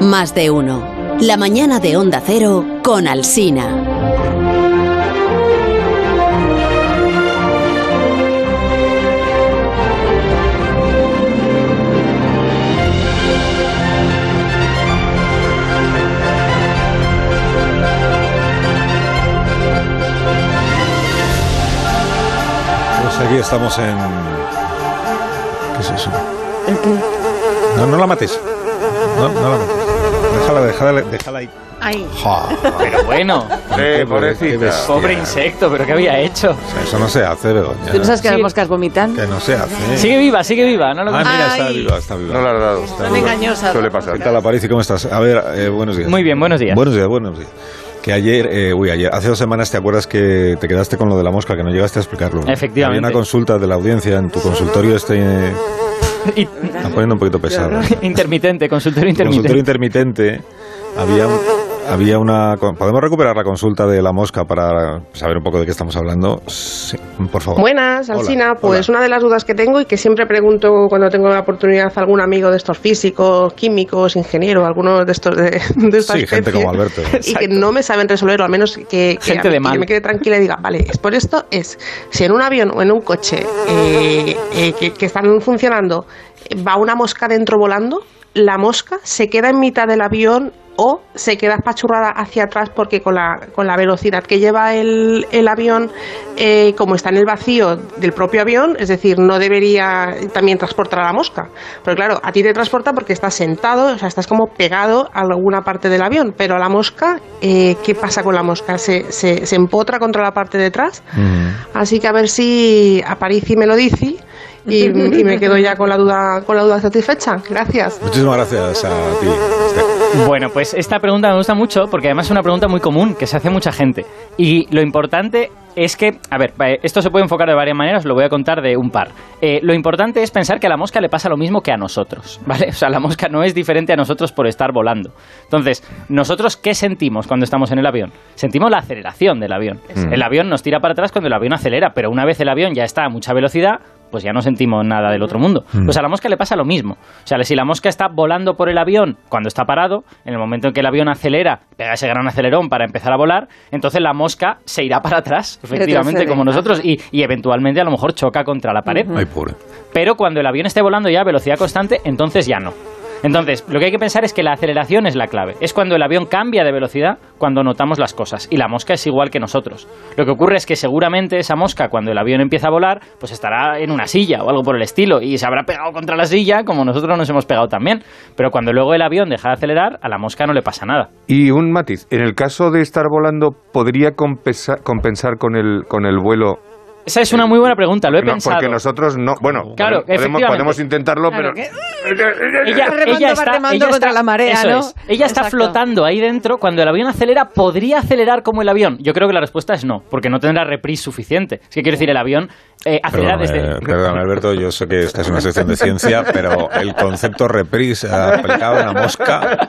Más de uno. La mañana de Onda Cero con Alsina. Pues aquí estamos en. ¿Qué es eso? ¿El qué? No, no la mates. No, no la mates. Déjala, déjala, déjala ahí. Ay. Pero bueno, Qué pobrecita. pobre insecto, pero ¿qué había hecho? O sea, eso no se hace, Begoña. ¿Tú no sabes que Sí. las moscas vomitan? Que no se hace. Sigue viva, sigue viva, no lo Ah, mira, está Ay. viva, está viva. No la has dado. Son engañosas. Suele pasar. ¿Qué tal, Aparicio? ¿Cómo estás? A ver, eh, buenos días. Muy bien, buenos días. Buenos días, buenos días. Que ayer, eh, uy, ayer, hace dos semanas, ¿te acuerdas que te quedaste con lo de la mosca, que no llegaste a explicarlo? Efectivamente. Había una consulta de la audiencia en tu consultorio, este, Y- están poniendo un poquito pesado. intermitente, consultorio Tu intermitente. consultorio intermitente, había, un- había una... ¿Podemos recuperar la consulta de la mosca para saber un poco de qué estamos hablando? Sí, por favor. Buenas, Hola, Alsina. Pues hola. una de las dudas que tengo y que siempre pregunto cuando tengo la oportunidad a algún amigo de estos físicos, químicos, ingenieros, algunos de estos de, de esta Sí, gente como Alberto. Y que no me saben resolver, o al menos que, que, Gente a de mal. me quede tranquila y diga, vale, es por esto es, si en un avión o en un coche eh, eh, que, que están funcionando va una mosca dentro volando, la mosca se queda en mitad del avión o se queda espachurrada hacia atrás porque con la, con la velocidad que lleva el, el avión, eh, como está en el vacío del propio avión, es decir, no debería también transportar a la mosca. Pero claro, a ti te transporta porque estás sentado, o sea, estás como pegado a alguna parte del avión, pero a la mosca, eh, ¿qué pasa con la mosca? ¿Se, se, se empotra contra la parte de atrás? Mm. Así que a ver si Aparici me lo dice y, y me quedo ya con la duda con la duda satisfecha. Gracias. Muchísimas gracias a ti. Bueno, pues esta pregunta me gusta mucho porque además es una pregunta muy común que se hace mucha gente. Y lo importante es que, a ver, eh, esto se puede enfocar de varias maneras, lo voy a contar de un par. Eh, lo importante es pensar que a la mosca le pasa lo mismo que a nosotros, ¿vale? O sea, la mosca no es diferente a nosotros por estar volando. Entonces, ¿nosotros qué sentimos cuando estamos en el avión? Sentimos la aceleración del avión. El avión nos tira para atrás cuando el avión acelera, pero una vez el avión ya está a mucha velocidad, pues ya no sentimos nada del otro mundo. Pues a la mosca le pasa lo mismo. O sea, si la mosca está volando por el avión cuando está parado, en el momento en que el avión acelera, pega ese gran acelerón para empezar a volar, entonces la mosca se irá para atrás, efectivamente, como nosotros, y, y eventualmente a lo mejor choca contra la pared. Ay, pobre. Pero cuando el avión esté volando ya a velocidad constante, entonces ya no. Entonces, lo que hay que pensar es que la aceleración es la clave. Es cuando el avión cambia de velocidad cuando notamos las cosas. Y la mosca es igual que nosotros. Lo que ocurre es que seguramente esa mosca, cuando el avión empieza a volar, pues estará en una silla o algo por el estilo. Y se habrá pegado contra la silla como nosotros nos hemos pegado también. Pero cuando luego el avión deja de acelerar, a la mosca no le pasa nada. Y un matiz, en el caso de estar volando, ¿podría compensa- compensar con el vuelo? Esa es una muy buena pregunta, lo he No, pensado. porque nosotros no. Bueno, Claro, podemos, podemos intentarlo, Claro, pero. ella, ella está, remando ella contra está- la marea, ¿no? es. Ella está flotando ahí dentro. Cuando el avión acelera, ¿podría acelerar como el avión? Yo creo que la respuesta es no, porque no tendrá reprise suficiente. Es que quiero decir, el avión eh, acelera Perdóname, desde... perdóname, Alberto, yo sé que esta es una sección de ciencia, pero el concepto reprise aplicado en la mosca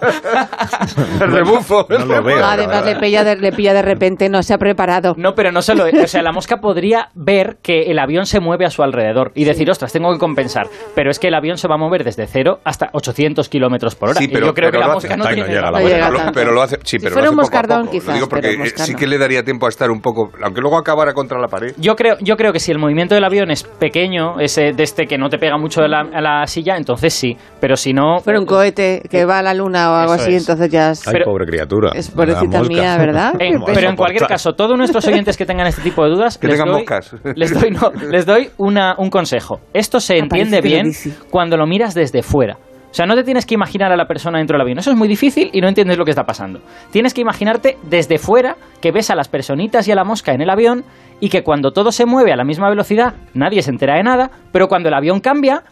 El rebufo. no lo veo. Además, le pilla, de, le pilla de repente, no se ha preparado. No, pero no solo, o sea, la mosca podría ver que el avión se mueve a su alrededor y decir, ostras, tengo que compensar. Pero es que el avión se va a mover desde cero hasta 800 kilómetros por hora. Sí, Y pero- yo creo que pero la lo mosca hace- no tiene... llega la No llega Pero lo- pero lo hace, sí, Si pero fuera lo un hace a moscardón, quizás, Lo digo porque pero eh, sí que le daría tiempo a estar un poco, aunque luego acabara contra la pared. Yo creo, yo creo que si el movimiento del avión es pequeño, ese de este que no te pega mucho a la, a la silla, entonces sí. Pero si no... Fuera un cohete que va a la luna o algo así, es. entonces ya es... Ay, Pero- pobre criatura. Es pobrecita La mía, ¿verdad? Eh, ¿Cómo vas pero en cualquier caso, todos nuestros oyentes que tengan este tipo de dudas, Que tengan doy, moscas. Les doy, no, les doy una, un consejo. Esto se entiende bien cuando lo miras desde fuera. O sea, no te tienes que imaginar a la persona dentro del avión. Eso es muy difícil y no entiendes lo que está pasando. Tienes que imaginarte desde fuera que ves a las personitas y a la mosca en el avión y que cuando todo se mueve a la misma velocidad nadie se entera de nada, pero cuando el avión cambia,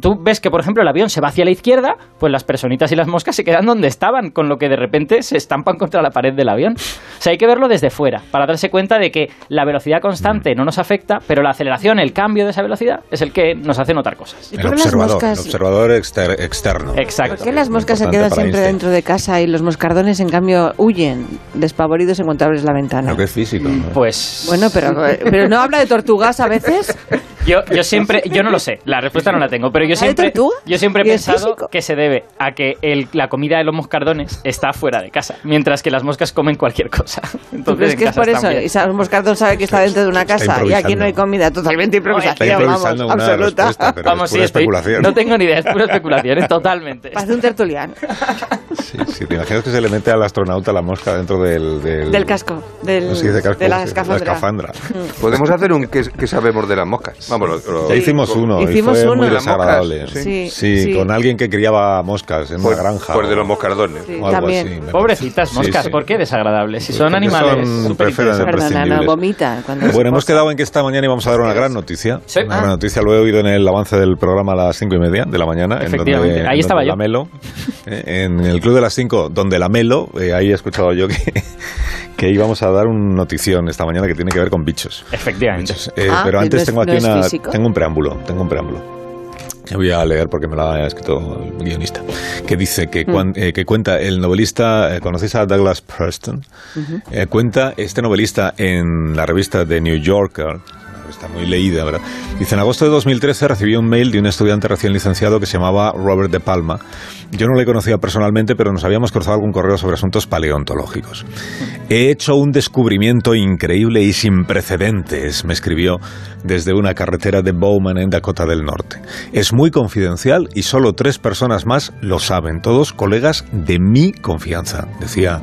tú ves que por ejemplo el avión se va hacia la izquierda, pues las personitas y las moscas se quedan donde estaban, con lo que de repente se estampan contra la pared del avión. O sea, hay que verlo desde fuera para darse cuenta de que la velocidad constante no nos afecta, pero la aceleración, el cambio de esa velocidad es el que nos hace notar cosas. ¿Y El observador, moscas- el observador exter- externo. Exacto. ¿Por qué las moscas se quedan siempre Einstein. dentro de casa y los moscardones, en cambio, huyen despavoridos en cuanto abres la ventana? Creo que es físico. ¿no? Pues Bueno, pero, pero no habla de tortugas a veces. Yo, yo siempre, yo no lo sé, la respuesta no la tengo, pero yo ¿Ah, de siempre, yo siempre he ¿Y es pensado que se debe a que el- la comida de los moscardones está fuera de casa, mientras que las moscas comen cualquier cosa. ¿Tú Entonces, crees en que es por eso? bien. Y Sam Moscardón sabe que está dentro de una casa y aquí no hay comida. Totalmente Está improvisación, vamos, absoluta. pero Vamos, es sí, pura estoy- especulación. no tengo ni idea, es pura especulación, ¿eh? totalmente. Parece un tertuliano. Sí, sí, te imaginas que se le mete al astronauta la mosca dentro del... Del, Del casco, del, no sé si dice casco, de la escafandra. Podemos hacer un que, que sabemos de las moscas. Vamos, lo- lo- Ya hicimos uno Hicimos y fue uno. muy desagradable. Sí, Sí, sí. con alguien que criaba moscas en pues, una granja. pues de los moscardones. Sí, o algo también. así, Pobrecitas moscas, Sí, sí. ¿por qué desagradables? Si son animales son Perdona, no, vomita. Bueno, hemos quedado en que esta mañana íbamos a dar una gran noticia. Sí. Una Ah. gran noticia, lo he oído en el avance del programa a las cinco y media de la mañana. En Efectivamente, donde, ahí en estaba yo. La Melo, eh, en el Club de las Cinco, donde la Melo, eh, ahí he escuchado yo que, que íbamos a dar una notición esta mañana que tiene que ver con bichos. Efectivamente. Bichos. Eh, Ah, pero ¿no antes es- tengo no aquí es una, físico? tengo un preámbulo, tengo un preámbulo. Que voy a leer porque me lo ha escrito el guionista. Que dice que, cuan- eh, que cuenta el novelista, eh, ¿conocéis a Douglas Preston? Eh, cuenta este novelista en la revista The New Yorker. Está muy leída, ¿verdad? Dice, en agosto de 2013 recibí un mail de un estudiante recién licenciado que se llamaba Robert De Palma. Yo no le conocía personalmente, pero nos habíamos cruzado algún correo sobre asuntos paleontológicos. He hecho un descubrimiento increíble y sin precedentes, me escribió desde una carretera de Bowman en Dakota del Norte. Es muy confidencial y solo tres personas más lo saben, todos colegas de mi confianza, decía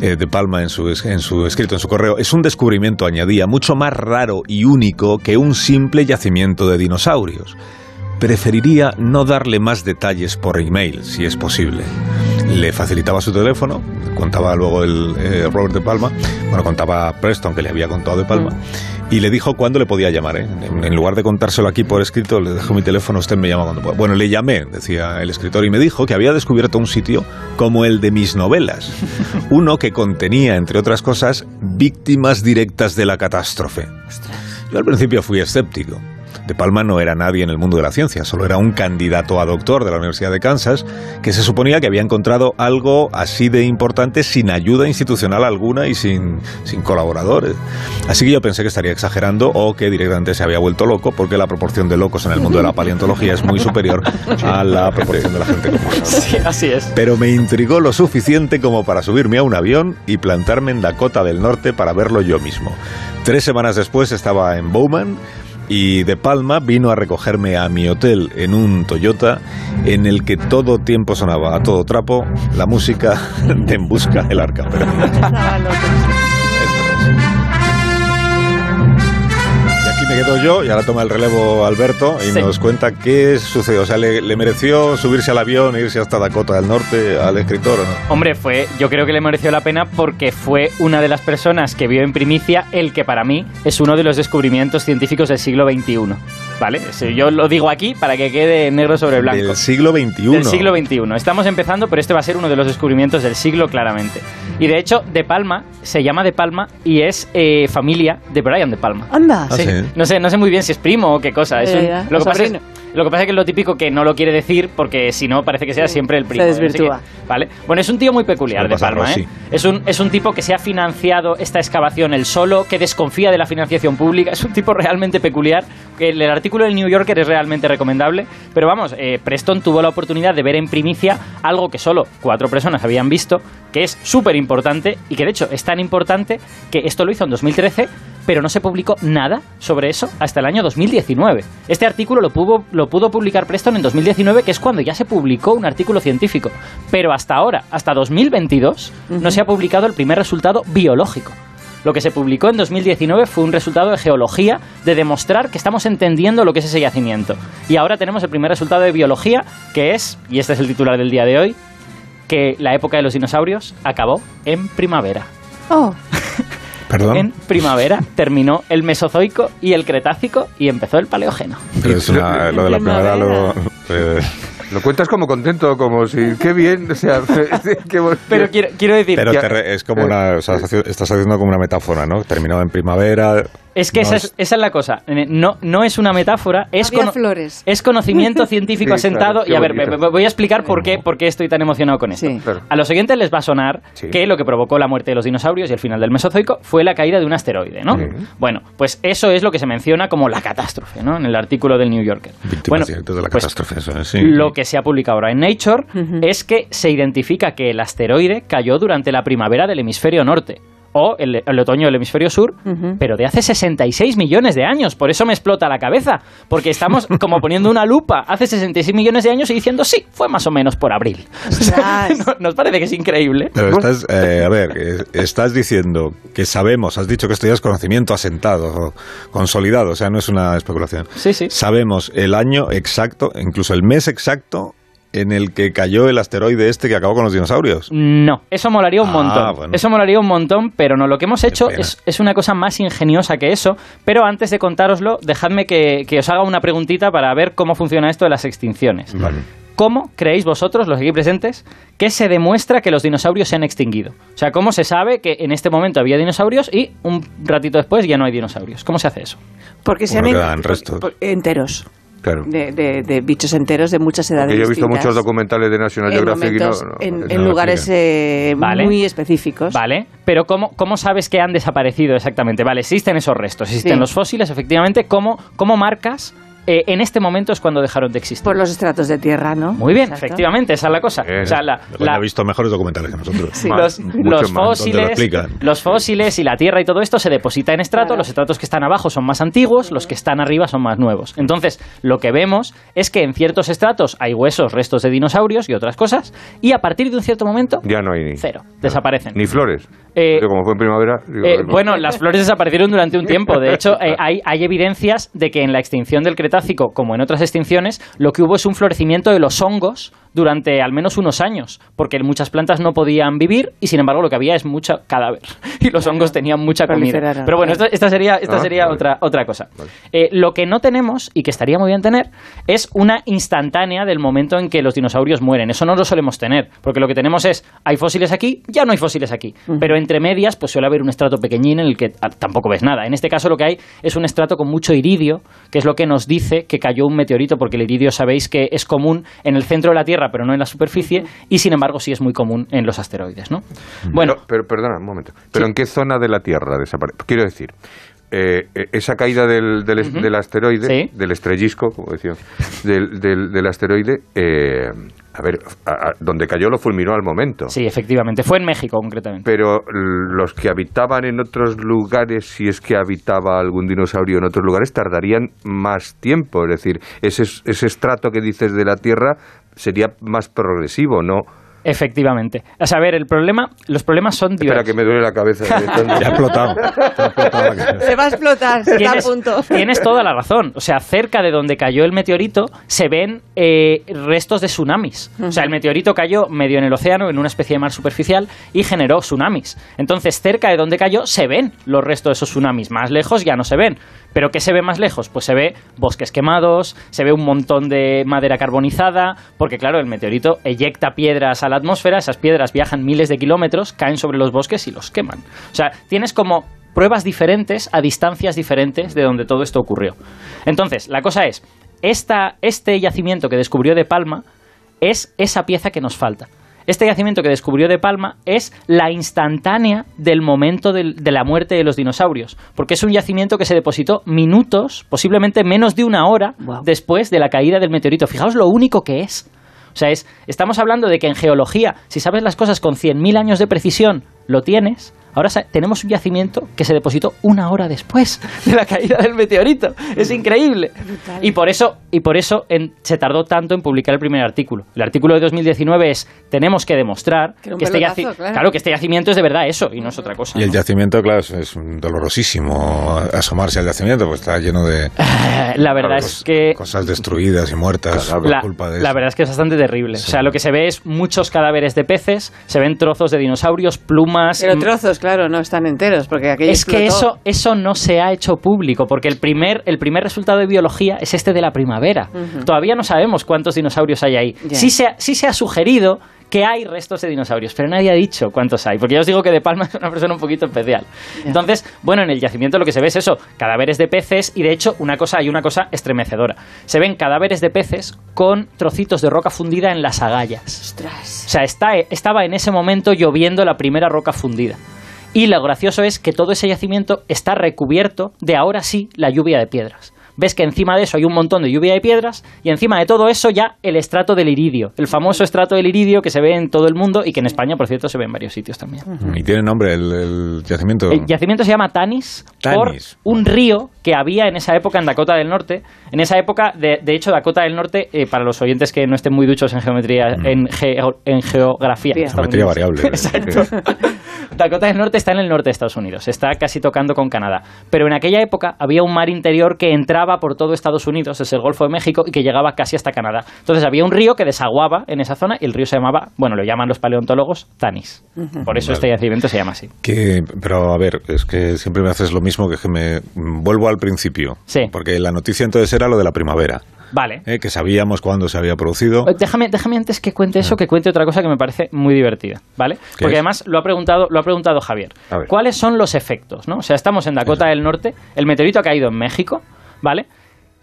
eh, De Palma en su, en su escrito, en su correo. Es un descubrimiento, añadía, mucho más raro y único que un simple yacimiento de dinosaurios. Preferiría no darle más detalles por email, si es posible. Le facilitaba su teléfono, contaba luego el eh, Robert de Palma, bueno, contaba Preston, que le había contado de Palma, y le dijo cuándo le podía llamar. ¿eh? En, en lugar de contárselo aquí por escrito, le dejo mi teléfono, usted me llama cuando pueda. Bueno, le llamé, decía el escritor, y me dijo que había descubierto un sitio como el de mis novelas, uno que contenía, entre otras cosas, víctimas directas de la catástrofe. Yo al principio fui escéptico. De Palma no era nadie en el mundo de la ciencia, solo era un candidato a doctor de la Universidad de Kansas que se suponía que había encontrado algo así de importante sin ayuda institucional alguna y sin, sin colaboradores. Así que yo pensé que estaría exagerando o que directamente se había vuelto loco porque la proporción de locos en el mundo de la paleontología es muy superior a la proporción de la gente común. Sí, así es. Pero me intrigó lo suficiente como para subirme a un avión y plantarme en Dakota del Norte para verlo yo mismo. Tres semanas después estaba en Bowman y De Palma vino a recogerme a mi hotel en un Toyota en el que todo tiempo sonaba a todo trapo la música de En Busca del Arca Perdida. Me quedo yo y ahora toma el relevo Alberto y Sí. nos cuenta qué sucedió. O sea, ¿le, le mereció subirse al avión e irse hasta Dakota del Norte al escritor o no? Hombre, fue, yo creo que le mereció la pena porque fue una de las personas que vio en primicia el que para mí es uno de los descubrimientos científicos del siglo XXI. ¿Vale? Yo lo digo aquí para que quede negro sobre blanco. Del siglo XXI. Del siglo XXI. Estamos empezando, pero este va a ser uno de los descubrimientos del siglo claramente. Y de hecho, De Palma se llama De Palma y es eh, familia de Brian De Palma. Anda. Ah, sí. No sé, no sé muy bien si es primo o qué cosa. Es un- lo, que pasa es. Lo que pasa es que es lo típico que no lo quiere decir porque si no parece que sea siempre el se primo. no sé desvirtúa. qué. ¿Vale? Bueno, es un tío muy peculiar de Palma, ¿eh? Es un, es un tipo que se ha financiado esta excavación él solo, que desconfía de la financiación pública. Es un tipo realmente peculiar. que El, el artículo del New Yorker es realmente recomendable. Pero vamos, eh, Preston tuvo la oportunidad de ver en primicia algo que solo cuatro personas habían visto, que es súper importante y que de hecho es tan importante que esto lo hizo en 2013, pero no se publicó nada sobre eso hasta el año 2019. Este artículo lo pudo, lo pudo publicar Preston en 2019, que es cuando ya se publicó un artículo científico. Pero hasta ahora, hasta 2022, no se ha publicado el primer resultado biológico. Lo que se publicó en 2019 fue un resultado de geología de demostrar que estamos entendiendo lo que es ese yacimiento. Y ahora tenemos el primer resultado de biología, que es, y este es el titular del día de hoy, que la época de los dinosaurios acabó en primavera. Oh, ¿Perdón? En primavera terminó el Mesozoico y el Cretácico y empezó el Paleógeno. Pero es una- lo de la primera lo... eh, Lo cuentas como contento, como si, qué bien, o sea, qué Pero quiero, quiero decir, pero Ya- te re- es como eh, una... o sea, estás haciendo como una metáfora, ¿no? Terminado en primavera... Es que No esa, es- es, esa es la cosa. Eh, No, no es una metáfora, es, flores. es conocimiento científico Sí, asentado. claro, y a ver, me- me- voy a explicar por qué, por qué estoy tan emocionado con esto. Sí. Claro. A los oyentes les va a sonar Sí. que lo que provocó la muerte de los dinosaurios y el final del Mesozoico fue la caída de un asteroide, ¿no? Sí. Bueno, pues eso es lo que se menciona como la catástrofe, ¿no? En el artículo del New Yorker. Víctimas Bueno, de la pues, catástrofe, eso es, sí. lo que se ha publicado ahora en Nature es que se identifica que el asteroide cayó durante la primavera del hemisferio norte o el, el otoño del hemisferio sur, pero de hace 66 millones de años. Por eso me explota la cabeza, porque estamos como poniendo una lupa hace 66 millones de años y diciendo, sí, fue más o menos por abril. Ostras. ¿No- ¿Nos parece que es increíble? Pero estás, eh, a ver, eh, estás diciendo que sabemos, has dicho que esto ya es conocimiento asentado, o consolidado, o sea, no es una especulación. Sí, sí. Sabemos el año exacto, incluso el mes exacto en el que cayó el asteroide este que acabó con los dinosaurios. No, eso molaría un Ah, montón. bueno. Eso molaría un montón, pero no, lo que hemos hecho es, es una cosa más ingeniosa que eso. Pero antes de contároslo, dejadme que, que os haga una preguntita para ver cómo funciona esto de las extinciones. Vale. ¿Cómo creéis vosotros, los aquí presentes, que se demuestra que los dinosaurios se han extinguido? O sea, ¿cómo se sabe que en este momento había dinosaurios y un ratito después ya no hay dinosaurios? ¿Cómo se hace eso? Porque se Bueno, han quedan restos. enteros. Claro. De, de- de bichos enteros de muchas edades Que yo he visto distintas. muchos documentales de National en, Geographic y no- momentos- no- en, no en lo lugares eh, Vale. muy específicos. Vale, pero ¿cómo, ¿cómo sabes que han desaparecido exactamente? Vale, existen esos restos, existen Sí. los fósiles, efectivamente. ¿Cómo, cómo marcas eh, en este momento es cuando dejaron de existir? Por los estratos de tierra, ¿no? Muy bien, Exacto. efectivamente, esa es la cosa. Bien. O sea, la, la- ha visto mejores documentales que nosotros. Sí. Más, los, mucho los más, donde lo fósiles, los fósiles y la tierra y todo esto se deposita en estrato. Claro. Los estratos que están abajo son más antiguos, los que están arriba son más nuevos. Entonces, lo que vemos es que en ciertos estratos hay huesos, restos de dinosaurios y otras cosas, y a partir de un cierto momento, Ya no hay ni. cero, desaparecen. Ni flores. Eh, como fue en primavera. digo, Eh, no. bueno, las flores desaparecieron durante un tiempo. De hecho, eh, hay, hay evidencias de que en la extinción del Cretácico, como en otras extinciones, lo que hubo es un florecimiento de los hongos durante al menos unos años, porque muchas plantas no podían vivir y sin embargo lo que había es mucha cadáver y los hongos tenían mucha comida. Pero bueno, esta, esta sería, esta Ah, sería vale. otra, otra cosa. Eh, lo que no tenemos y que estaría muy bien tener es una instantánea del momento en que los dinosaurios mueren. Eso no lo solemos tener, porque lo que tenemos es, hay fósiles aquí, ya no hay fósiles aquí. Pero entre medias, pues suele haber un estrato pequeñín en el que ah, tampoco ves nada. En este caso lo que hay es un estrato con mucho iridio, que es lo que nos dice que cayó un meteorito, porque el iridio sabéis que es común en el centro de la Tierra, pero no en la superficie, y sin embargo sí es muy común en los asteroides, ¿no? Bueno, Pero, pero, perdona, un momento. ¿Pero en qué zona de la Tierra desaparece? Quiero decir, eh, eh, esa caída del, del, asteroide, Sí. del estrellisco, como decía, del, del, del asteroide, eh, a ver, a- a- donde cayó lo fulminó al momento. sí, efectivamente, fue en México concretamente. Pero los que habitaban en otros lugares, si es que habitaba algún dinosaurio en otros lugares, tardarían más tiempo. Es decir, ese, ese estrato que dices de la Tierra sería más progresivo, ¿no? Efectivamente. O sea, a ver, el problema, los problemas son Espera, diversos. que me duele la cabeza. Ya ha explotado. Ya ha explotado la cabeza. Se va a explotar, se está a Tienes, punto. tienes toda la razón. O sea, cerca de donde cayó el meteorito se ven eh, restos de tsunamis. O sea, el meteorito cayó medio en el océano, en una especie de mar superficial, y generó tsunamis. Entonces, cerca de donde cayó se ven los restos de esos tsunamis. Más lejos ya no se ven. ¿Pero qué se ve más lejos? Pues se ve bosques quemados, se ve un montón de madera carbonizada, porque claro, el meteorito eyecta piedras a la atmósfera, esas piedras viajan miles de kilómetros, caen sobre los bosques y los queman. O sea, tienes como pruebas diferentes a distancias diferentes de donde todo esto ocurrió. Entonces, la cosa es, esta, este yacimiento que descubrió De Palma es esa pieza que nos falta. Este yacimiento que descubrió De Palma es la instantánea del momento de la muerte de los dinosaurios, porque es un yacimiento que se depositó minutos, posiblemente menos de una hora, después de la caída del meteorito. Fijaos lo único que es. O sea, es, estamos hablando de que en geología, si sabes las cosas con 100.000 años de precisión, lo tienes. Ahora tenemos un yacimiento que se depositó una hora después de la caída del meteorito. Es increíble. Y por eso, y por eso en- se tardó tanto en publicar el primer artículo. El artículo de 2019 es, tenemos que demostrar Que este, pelotazo, yaci- claro. que este yacimiento es de verdad eso y no es otra cosa. Y el ¿no? yacimiento, claro, es, es dolorosísimo asomarse al yacimiento, pues está lleno de Eh, La verdad es que... cosas destruidas y muertas por la, culpa de la verdad es que es bastante terrible. Sí. O sea, lo que se ve es muchos cadáveres de peces, se ven trozos de dinosaurios, plumas. Pero trozos, claro, no están enteros, porque aquello Es que eso, eso no se ha hecho público, porque el primer, el primer resultado de biología es este de la primavera. Todavía no sabemos cuántos dinosaurios hay ahí. Sí, se ha, sí se ha sugerido que hay restos de dinosaurios, pero nadie ha dicho cuántos hay, porque ya os digo que De Palma es una persona un poquito especial. Entonces, bueno, en el yacimiento lo que se ve es eso, cadáveres de peces y de hecho una cosa hay una cosa estremecedora. Se ven cadáveres de peces con trocitos de roca fundida en las agallas. O sea, está, estaba en ese momento lloviendo la primera roca fundida. Y lo gracioso es que todo ese yacimiento está recubierto de ahora sí la lluvia de piedras. Ves que encima de eso hay un montón de lluvia de piedras y encima de todo eso ya el estrato del iridio, el famoso estrato del iridio que se ve en todo el mundo y que en España, por cierto, se ve en varios sitios también. Y tiene nombre el, el yacimiento. El yacimiento se llama Tanis, por Tanis. un río que había en esa época en Dakota del Norte. En esa época, de, de hecho, Dakota del Norte, eh, para los oyentes que no estén muy duchos en geometría, en, geo- en geografía. Geometría variable. Exacto. Dakota del Norte está en el norte de Estados Unidos, está casi tocando con Canadá. Pero en aquella época había un mar interior que entraba por todo Estados Unidos, es el Golfo de México, y que llegaba casi hasta Canadá. Entonces había un río que desaguaba en esa zona y el río se llamaba, bueno, lo llaman los paleontólogos Tanis. Por eso este yacimiento se llama así. Que, pero a ver, es que siempre me haces lo mismo que, que me vuelvo al principio. Sí. Porque la noticia entonces era lo de la primavera, Vale. ¿eh? que sabíamos cuándo se había producido. Eh, Déjame, déjame antes que cuente eso, que cuente otra cosa que me parece muy divertida, ¿vale? Porque es? además lo ha preguntado, lo ha preguntado Javier. A ver. ¿Cuáles son los efectos? ¿no? O sea, estamos en Dakota del Norte, el meteorito ha caído en México, ¿vale?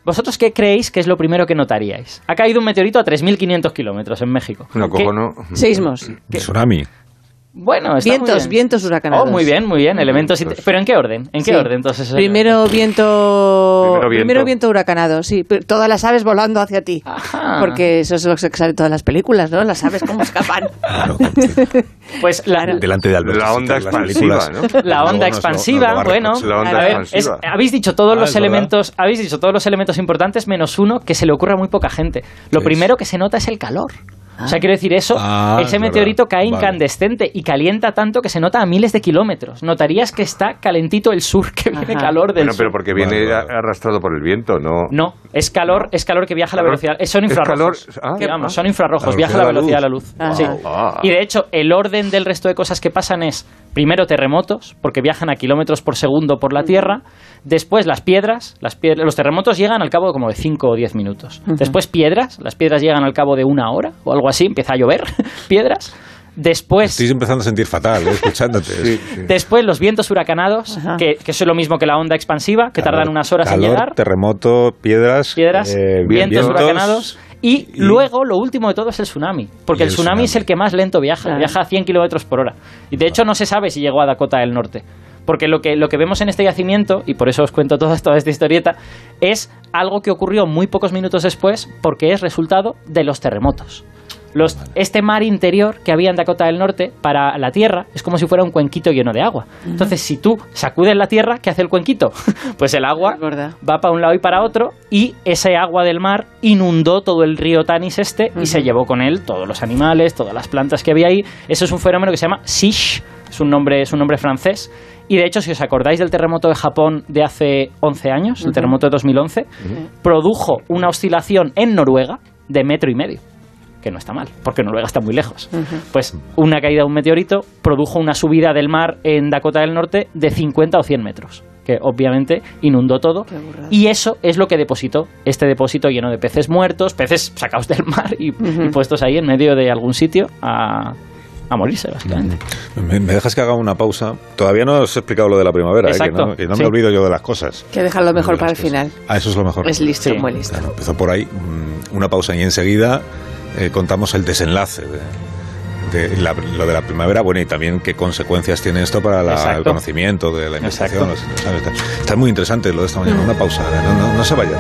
¿Vosotros qué creéis que es lo primero que notaríais? Ha caído un meteorito a 3.500 kilómetros en México. No, ¿Qué- cojo, no. Seismos. Tsunami. Bueno, está muy Vientos, bien. vientos huracanados. Oh, muy bien, muy bien. Elementos. Vientos. ¿Pero en qué orden? ¿En qué Sí. orden entonces? Primero viento, Primero viento. primero viento huracanado, sí. Pero Todas las aves volando hacia ti. Ajá. Porque eso es lo que sale en todas las películas, ¿no? Las aves cómo escapan. Claro, Pues la, delante de Alberto. La onda expansiva. ¿no? La onda expansiva, bueno, reconocer. La onda a ver, expansiva. es- habéis dicho todos Ah, los verdad. elementos, habéis dicho todos los elementos importantes menos uno que se le ocurre a muy poca gente. Lo ¿Qué primero que se nota es el calor. O sea, quiero decir, eso, Ah, ese es meteorito cae Vale. incandescente y calienta tanto que se nota a miles de kilómetros. Notarías que está calentito el sur, que viene Ajá. calor del Bueno, sur. pero porque viene Vale, vale. a- arrastrado por el viento, ¿no? No, es calor, es calor que viaja a la velocidad. Son es infrarrojos. calor- ah, Digamos, ah. son infrarrojos, La viaja a la velocidad de de la luz. Sí. Ah. Y de hecho, el orden del resto de cosas que pasan es, primero terremotos, porque viajan a kilómetros por segundo por la Tierra, después las piedras, las pied- los terremotos llegan al cabo de como de 5 o 10 minutos. Después piedras, las piedras llegan al cabo de una hora o algo así, empieza a llover piedras. Después... Estoy empezando a sentir fatal, ¿eh? escuchándote. Sí, sí. Después los vientos huracanados, que, que eso es lo mismo que la onda expansiva, que tardan unas horas en llegar terremoto, piedras. piedras, eh, vientos, huracanados. Y, y- luego, lo último de todo es el tsunami. Porque el el tsunami, tsunami. es el que más lento viaja. Claro. Viaja a 100 kilómetros por hora. Y de hecho, no se sabe si llegó a Dakota del Norte. Porque lo que, lo que vemos en este yacimiento, y por eso os cuento toda, toda esta historieta, es algo que ocurrió muy pocos minutos después, porque es resultado de los terremotos. Los, este mar interior que había en Dakota del Norte para la Tierra es como si fuera un cuenquito lleno de agua. Entonces, si tú sacudes la Tierra, ¿qué hace el cuenquito? Pues el agua va para un lado y para otro y ese agua del mar inundó todo el río Tanis este y se llevó con él todos los animales, todas las plantas que había ahí. Eso es un fenómeno que se llama Sish, es un nombre, es un nombre francés. Y de hecho, si os acordáis del terremoto de Japón de hace 11 años, el terremoto de 2011, produjo una oscilación en Noruega de metro y medio que no está mal, porque Noruega está muy lejos. Pues una caída de un meteorito produjo una subida del mar en Dakota del Norte de 50 o 100 metros, que obviamente inundó todo. Y eso es lo que depositó este depósito lleno de peces muertos, peces sacados del mar y, y puestos ahí en medio de algún sitio a, a morirse, básicamente. ¿Me, me dejas que haga una pausa? Todavía no os he explicado lo de la primavera, ¿eh? que Exacto, no, que no sí. me olvido yo de las cosas. Que dejarlo mejor para el final. cosas. Ah, eso es lo mejor. Es listo, Sí. muy listo. Claro, empezó por ahí, mm, una pausa y enseguida eh, contamos el desenlace de, de la- lo de la primavera, bueno, y también qué consecuencias tiene esto para la- el conocimiento de la investigación. Está, está muy interesante lo de esta mañana. Una pausa, no, no- no se vayan.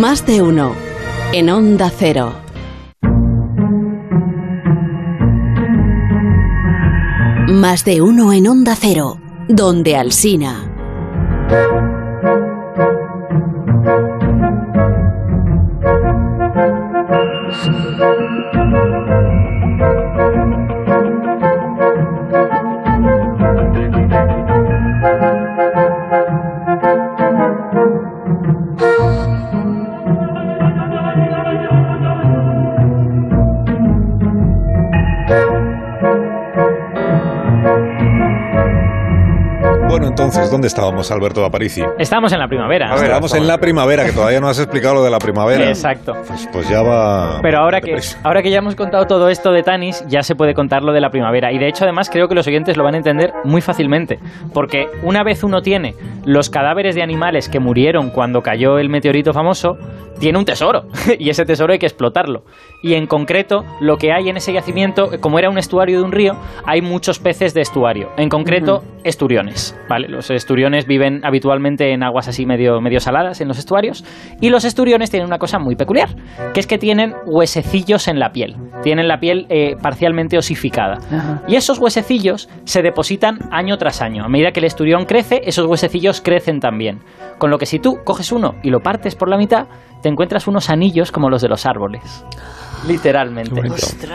Más de uno. En Onda Cero. Más de uno en Onda Cero. Donde Alsina. Entonces, ¿dónde estábamos, Alberto Aparici? Estamos en la primavera. A ver, Estábamos en la primavera, que todavía no has explicado lo de la primavera. Exacto. Pues, pues ya va. Pero ahora que, ahora que ya hemos contado todo esto de Tanis, ya se puede contar lo de la primavera. Y de hecho, además, creo que los oyentes lo van a entender muy fácilmente. Porque una vez uno tiene los cadáveres de animales que murieron cuando cayó el meteorito famoso, tiene un tesoro. y ese tesoro hay que explotarlo. Y en concreto, lo que hay en ese yacimiento, como era un estuario de un río, hay muchos peces de estuario. En concreto, esturiones. ¿vale? Los esturiones viven habitualmente en aguas así medio, medio saladas, en los estuarios. Y los esturiones tienen una cosa muy peculiar, que es que tienen huesecillos en la piel. Tienen la piel eh, parcialmente osificada. Y esos huesecillos se depositan año tras año. A medida que el esturión crece, esos huesecillos crecen también. Con lo que si tú coges uno y lo partes por la mitad, te encuentras unos anillos como los de los árboles. Literalmente.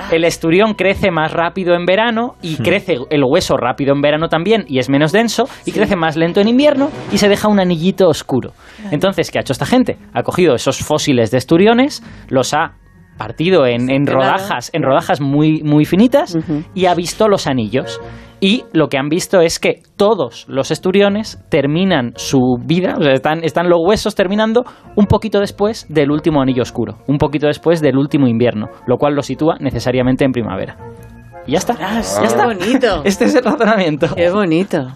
El esturión crece más rápido en verano y crece el hueso rápido en verano también y es menos denso y crece más lento en invierno y se deja un anillito oscuro. Entonces, ¿qué ha hecho esta gente? Ha cogido esos fósiles de esturiones, los ha partido en, en rodajas, en rodajas muy, muy finitas y ha visto los anillos. Y lo que han visto es que todos los esturiones terminan su vida, o sea, están, están los huesos terminando un poquito después del último anillo oscuro, un poquito después del último invierno, lo cual lo sitúa necesariamente en primavera. Y ya está. Ostras, ya está. bonito. Este es el razonamiento. Qué bonito.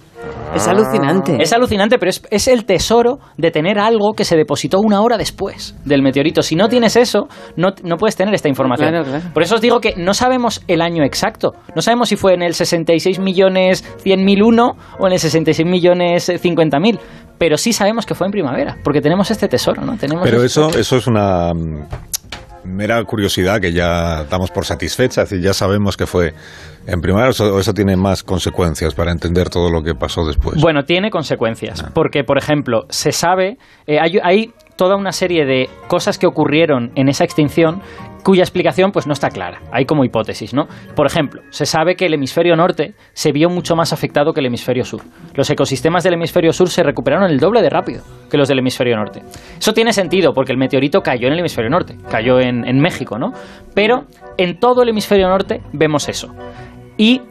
Es alucinante. Es alucinante, pero es, es el tesoro de tener algo que se depositó una hora después del meteorito. Si no tienes eso, no, no puedes tener esta información. Claro, claro. Por eso os digo que no sabemos el año exacto. No sabemos si fue en el 66 millones 100 mil uno o en el 66 millones 50 mil. Pero sí sabemos que fue en primavera, porque tenemos este tesoro, ¿no? Tenemos Pero este- eso, eso es una mm, mera curiosidad que ya damos por satisfecha, es decir, ya sabemos que fue en primavera, eso, o eso tiene más consecuencias para entender todo lo que pasó después. Bueno, tiene consecuencias, Ah. porque, por ejemplo, se sabe, eh, hay, hay toda una serie de cosas que ocurrieron en esa extinción cuya explicación pues no está clara. Hay como hipótesis, ¿no? Por ejemplo, se sabe que el hemisferio norte se vio mucho más afectado que el hemisferio sur. Los ecosistemas del hemisferio sur se recuperaron el doble de rápido que los del hemisferio norte. Eso tiene sentido porque el meteorito cayó en el hemisferio norte, cayó en, en México, ¿no? Pero en todo el hemisferio norte vemos eso. Y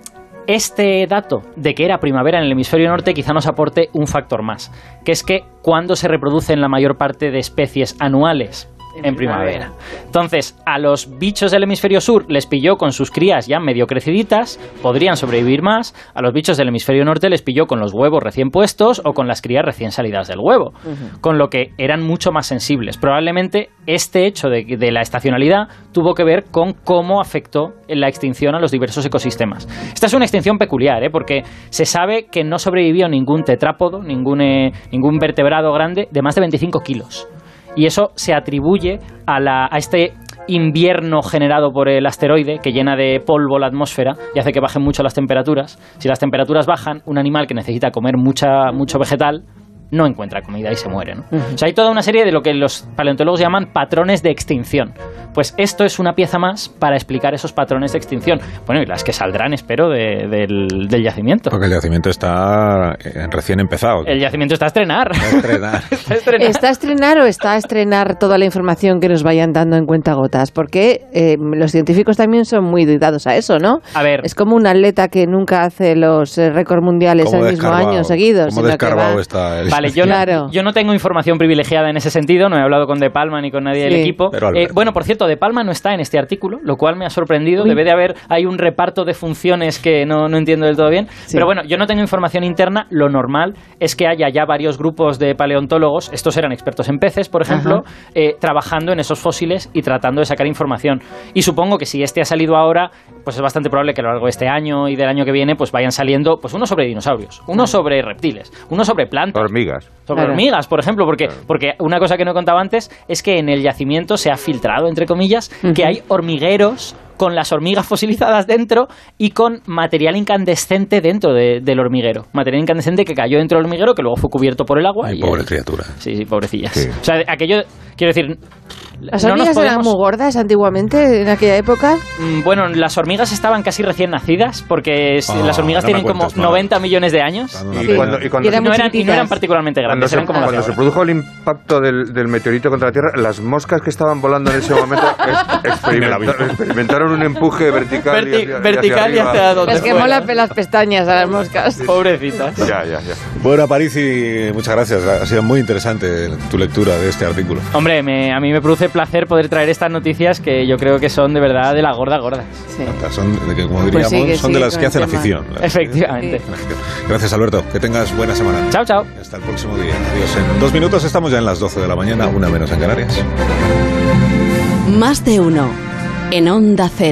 este dato de que era primavera en el hemisferio norte quizá nos aporte un factor más, que es que cuando se reproducen la mayor parte de especies anuales En en primavera. Entonces, a los bichos del hemisferio sur les pilló con sus crías ya medio creciditas, podrían sobrevivir más. A los bichos del hemisferio norte les pilló con los huevos recién puestos o con las crías recién salidas del huevo, con lo que eran mucho más sensibles. Probablemente este hecho de, de la estacionalidad tuvo que ver con cómo afectó la extinción a los diversos ecosistemas. Esta es una extinción peculiar, ¿eh? porque se sabe que no sobrevivió ningún tetrápodo, ningún, eh, ningún vertebrado grande de más de 25 kilos. Y eso se atribuye a, la, a este invierno generado por el asteroide que llena de polvo la atmósfera y hace que bajen mucho las temperaturas. Si las temperaturas bajan, un animal que necesita comer mucha, mucho vegetal no encuentra comida y se muere. ¿no? O sea, hay toda una serie de lo que los paleontólogos llaman patrones de extinción. Pues esto es una pieza más para explicar esos patrones de extinción. Bueno, y las que saldrán, espero, de- del, del yacimiento. Porque el yacimiento está eh, recién empezado. El yacimiento está a estrenar. Va a estrenar. Está a estrenar. ¿Está a estrenar o está a estrenar toda la información que nos vayan dando en cuentagotas? Porque eh, los científicos también son muy dados a eso, ¿no? A ver. Es como un atleta que nunca hace los eh, récords mundiales ¿Cómo el mismo año seguidos. ¿Cómo descarbado está el- Vale, yo, Claro. no, yo no tengo información privilegiada en ese sentido, no he hablado con De Palma ni con nadie del equipo. Eh, bueno, por cierto, De Palma no está en este artículo, lo cual me ha sorprendido. Uy. Debe de haber, hay un reparto de funciones que no, no entiendo del todo bien. Sí. Pero bueno, yo no tengo información interna, lo normal es que haya ya varios grupos de paleontólogos, estos eran expertos en peces, por ejemplo, eh, trabajando en esos fósiles y tratando de sacar información. Y supongo que si este ha salido ahora, pues es bastante probable que a lo largo de este año y del año que viene, pues vayan saliendo, pues uno sobre dinosaurios, uno sobre reptiles, uno sobre plantas. Hormigas. Sobre Claro. hormigas, por ejemplo, porque, porque una cosa que no he contado antes es que en el yacimiento se ha filtrado, entre comillas, que hay hormigueros con las hormigas fosilizadas dentro y con material incandescente dentro de- del hormiguero. Material incandescente que cayó dentro del hormiguero, que luego fue cubierto por el agua. Ay, y pobre criatura. Sí, sí, pobrecillas. Sí. O sea, aquello, quiero decir, ¿Las no hormigas eran muy gordas antiguamente, en aquella época? Mm, Bueno, las hormigas estaban casi recién nacidas porque Oh, las hormigas no tienen como cuentes más. 90 millones de años. Una Y pena. cuando, y cuando Y se- eran no, eran, y no chiquititas. eran particularmente Cuando, grandes, se, como las cuando se produjo el impacto del, del meteorito contra la Tierra, las moscas que estaban volando en ese momento ex- un empuje vertical, Verti- y hacia, vertical y arriba. hacia donde Les quemó la- las pestañas a las moscas. Pobrecitas. Ya, ya, ya. Bueno, París, y muchas gracias. Ha sido muy interesante tu lectura de este artículo. Hombre, me- a mí me produce placer poder traer estas noticias que yo creo que son de verdad de la gorda gorda. Sí. Son, de que, como Pues diríamos, sigue, son de las que hacen afición. Efectivamente. Gracias, Alberto. Que tengas buena semana. Chao, chao. Hasta el próximo día. Adiós. En dos minutos estamos ya en las 12 de la mañana, una menos en Canarias. Más de uno. En Onda Cero.